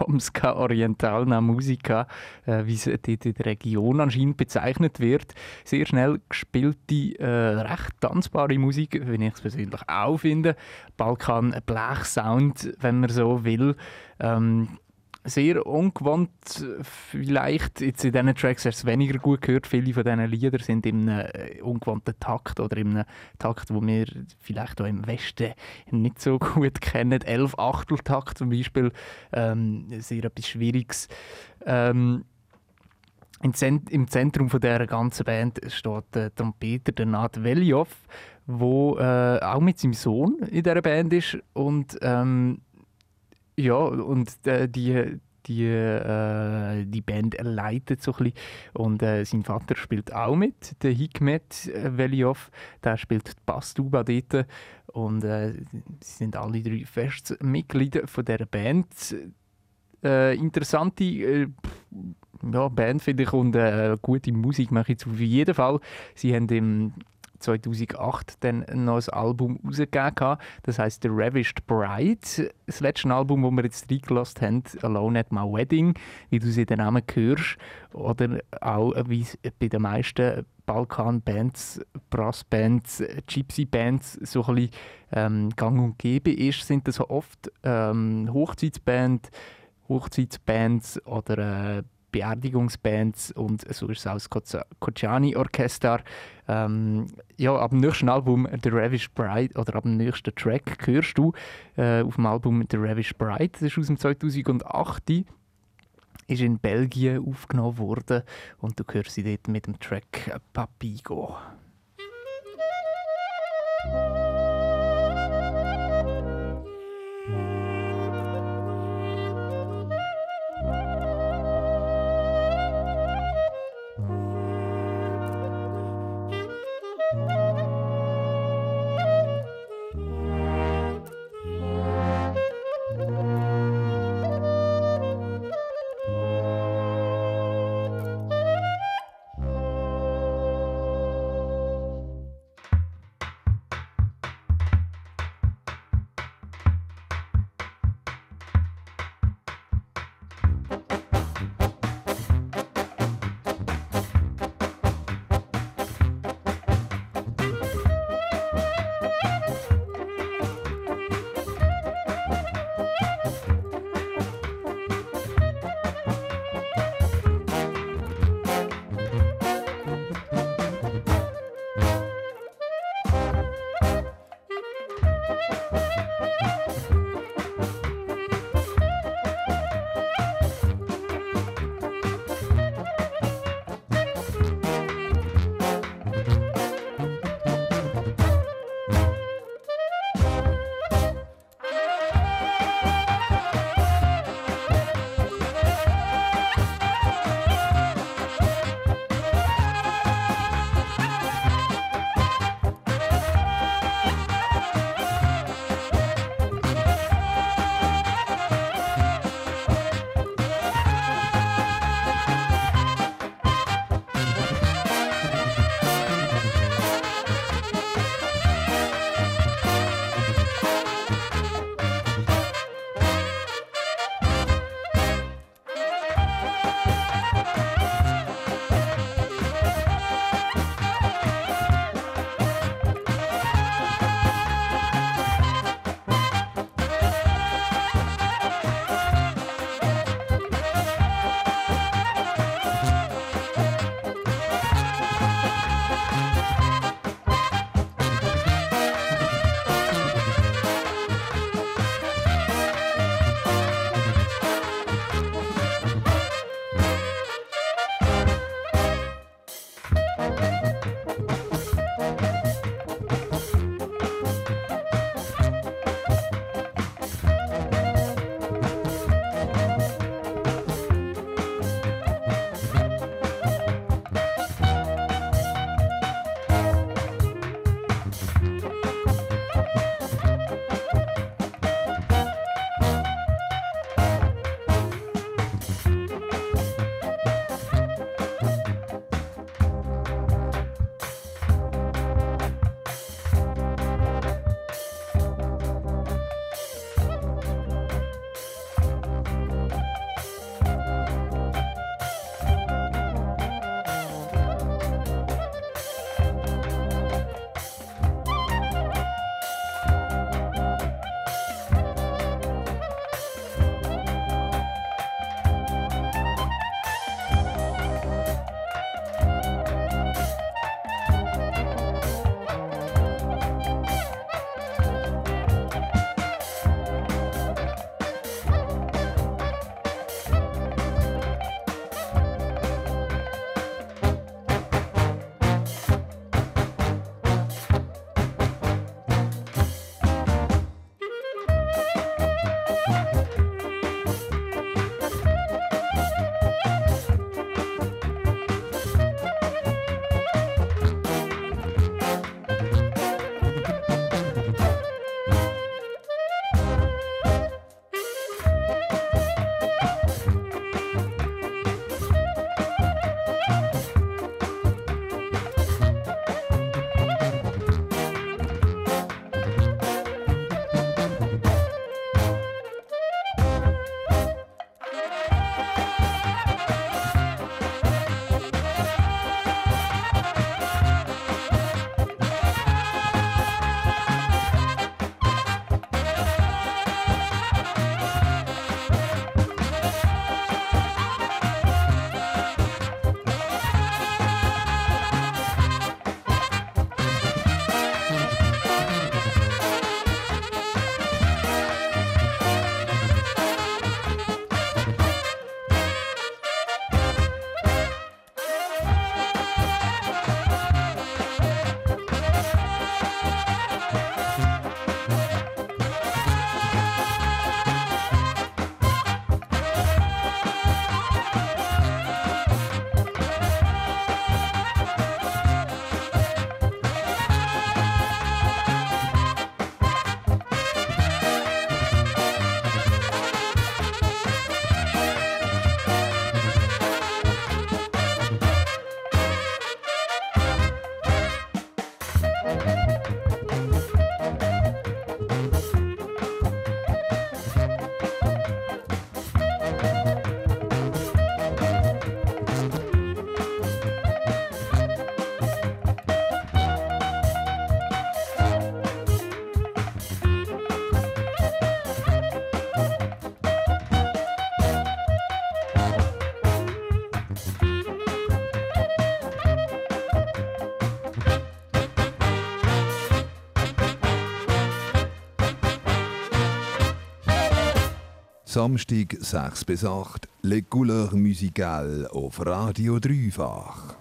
Romska Orientalna Musica, äh, wie sie dort in der Region anscheinend bezeichnet wird. Sehr schnell gespielte, äh, recht tanzbare Musik, wenn ich es persönlich auch finde. Balkan Blech Sound, wenn man so will. Ähm, sehr ungewohnt, vielleicht jetzt in diesen Tracks hast du es weniger gut gehört. Viele von diesen Liedern sind in einem äh, ungewohnten Takt oder in einem Takt, wo wir vielleicht auch im Westen nicht so gut kennen. Elf Achteltakt zum Beispiel, ähm, sehr etwas Schwieriges. Ähm, im, Zent im Zentrum von der ganzen Band steht der Trompeter der Nat Veljov, der äh, auch mit seinem Sohn in dieser Band ist und ähm, ja, und äh, die, die, äh, die Band leitet so ein bisschen. Und äh, sein Vater spielt auch mit, der Hikmet Veliov. Der spielt die Basstuba dort. Und äh, sie sind alle drei fest Mitglieder von dieser Band. Äh, interessante äh, ja, Band, finde ich, und äh, gute Musik mache ich auf jeden Fall. Sie haben im 2008 dann noch ein Album rausgegeben. Das heißt The Ravished Bride. Das letzte Album, das wir jetzt reingelassen haben, Alone at My Wedding, wie du sie den Namen hörst. Oder auch, wie es bei den meisten Balkan-Bands, Brass-Bands, Gypsy-Bands so ein bisschen ähm, gang und gäbe ist, sind das oft ähm, Hochzeitsband, Hochzeitsbands oder äh, Beerdigungsbands und so ist es auch das Kocani Orchester. Ähm, ja, ab dem nächsten Album The Ravish Bride oder ab dem nächsten Track hörst du äh, auf dem Album The Ravish Bride, das ist aus dem 2008 ist in Belgien aufgenommen worden und du hörst sie dort mit dem Track Papigo.
Samstag 6 bis 8, Le Couleur Musicale auf Radio Dreifach.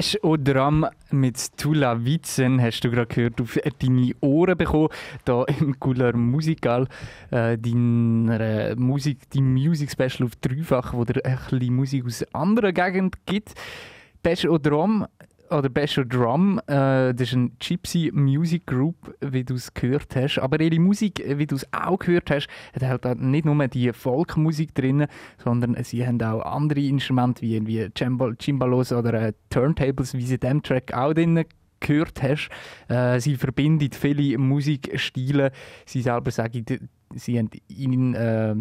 Besch Odram mit Tula Witzen hast du gerade gehört, auf deine Ohren bekommen, da im Cooler Musical, äh, deiner Musik, dein Music Special auf dreifach, wo dir ein bisschen Musik aus anderen Gegenden gibt. Besch Odram oder Basher Drum, äh, das ist eine Gypsy Music Group, wie du es gehört hast. Aber ihre Musik, wie du es auch gehört hast, hat halt nicht nur die Folkmusik drin, sondern sie haben auch andere Instrumente wie, wie Cimbal- Cimbalos oder äh, Turntables, wie sie in diesem Track auch drin gehört hast. Äh, sie verbindet viele Musikstile. Sie selber sagen, sie haben in, äh,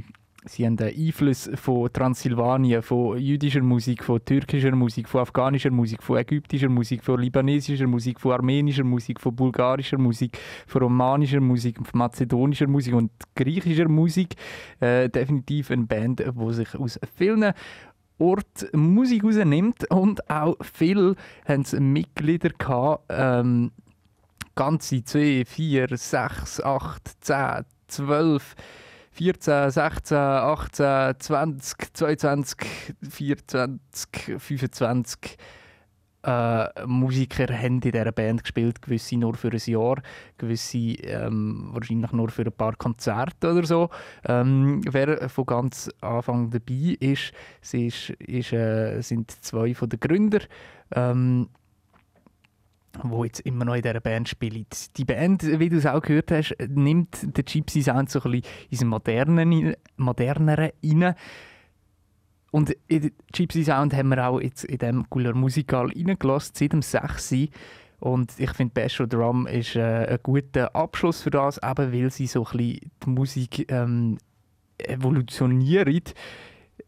Sie haben den Einfluss von Transsilvanien, von jüdischer Musik, von türkischer Musik, von afghanischer Musik, von ägyptischer Musik, von libanesischer Musik, von armenischer Musik, von bulgarischer Musik, von romanischer Musik, von mazedonischer Musik und griechischer Musik. Äh, definitiv eine Band, die sich aus vielen Ort Musik rausnimmt und auch viele haben Mitglieder gehabt, ähm, ganze 2, 4, 6, 8, 10, 12, 14, 16, 18, 20, 22, 24, 25 äh, Musiker haben in dieser Band gespielt, gewisse nur für ein Jahr, gewisse ähm, wahrscheinlich nur für ein paar Konzerte oder so. Ähm, wer von ganz Anfang dabei ist, ist, ist, äh, sind zwei von den Gründer. Ähm, wo jetzt immer noch in dieser Band spielt. Die Band, wie du es auch gehört hast, nimmt den Gypsy Sound so ein bisschen ins Modernen, Modernere rein. Und in den Gypsy Sound haben wir auch jetzt in diesem Cooler Musical reingelassen, seit dem 6. Und ich finde, Basho Drum ist äh, ein guter Abschluss für das, eben weil sie so ein bisschen die Musik ähm, evolutionieren.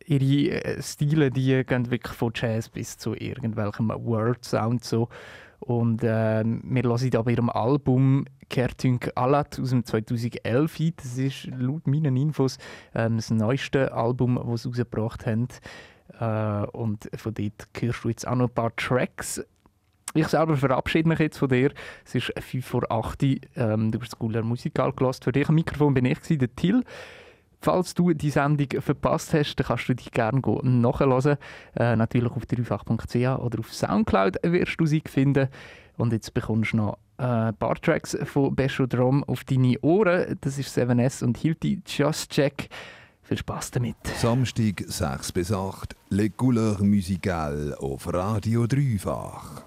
Ihre äh, Stile, die gehen wirklich von Jazz bis zu irgendwelchem World Sound so. Und äh, wir hören da bei ihrem Album Kertünk Alat aus dem 2011 ein. Das ist laut meinen Infos ähm, das neueste Album, das sie rausgebracht haben. Äh, und von dort hörst du jetzt auch noch ein paar Tracks. Ich selber verabschiede mich jetzt von dir. Es ist 5 vor 8 Uhr. Ähm, du das cooler Musikal gelassen. Für dich am Mikrofon bin ich, der Till. Falls du die Sendung verpasst hast, dann kannst du dich gerne nachhören. Äh, natürlich auf dreifach.ch oder auf Soundcloud wirst du sie finden. Und jetzt bekommst du noch äh, ein paar Tracks von Besho Drum auf deine Ohren. Das ist 7S und Hilti Just Check. Viel Spaß damit.
Samstag 6 bis 8, Les Couleurs Musicales auf Radio Dreifach.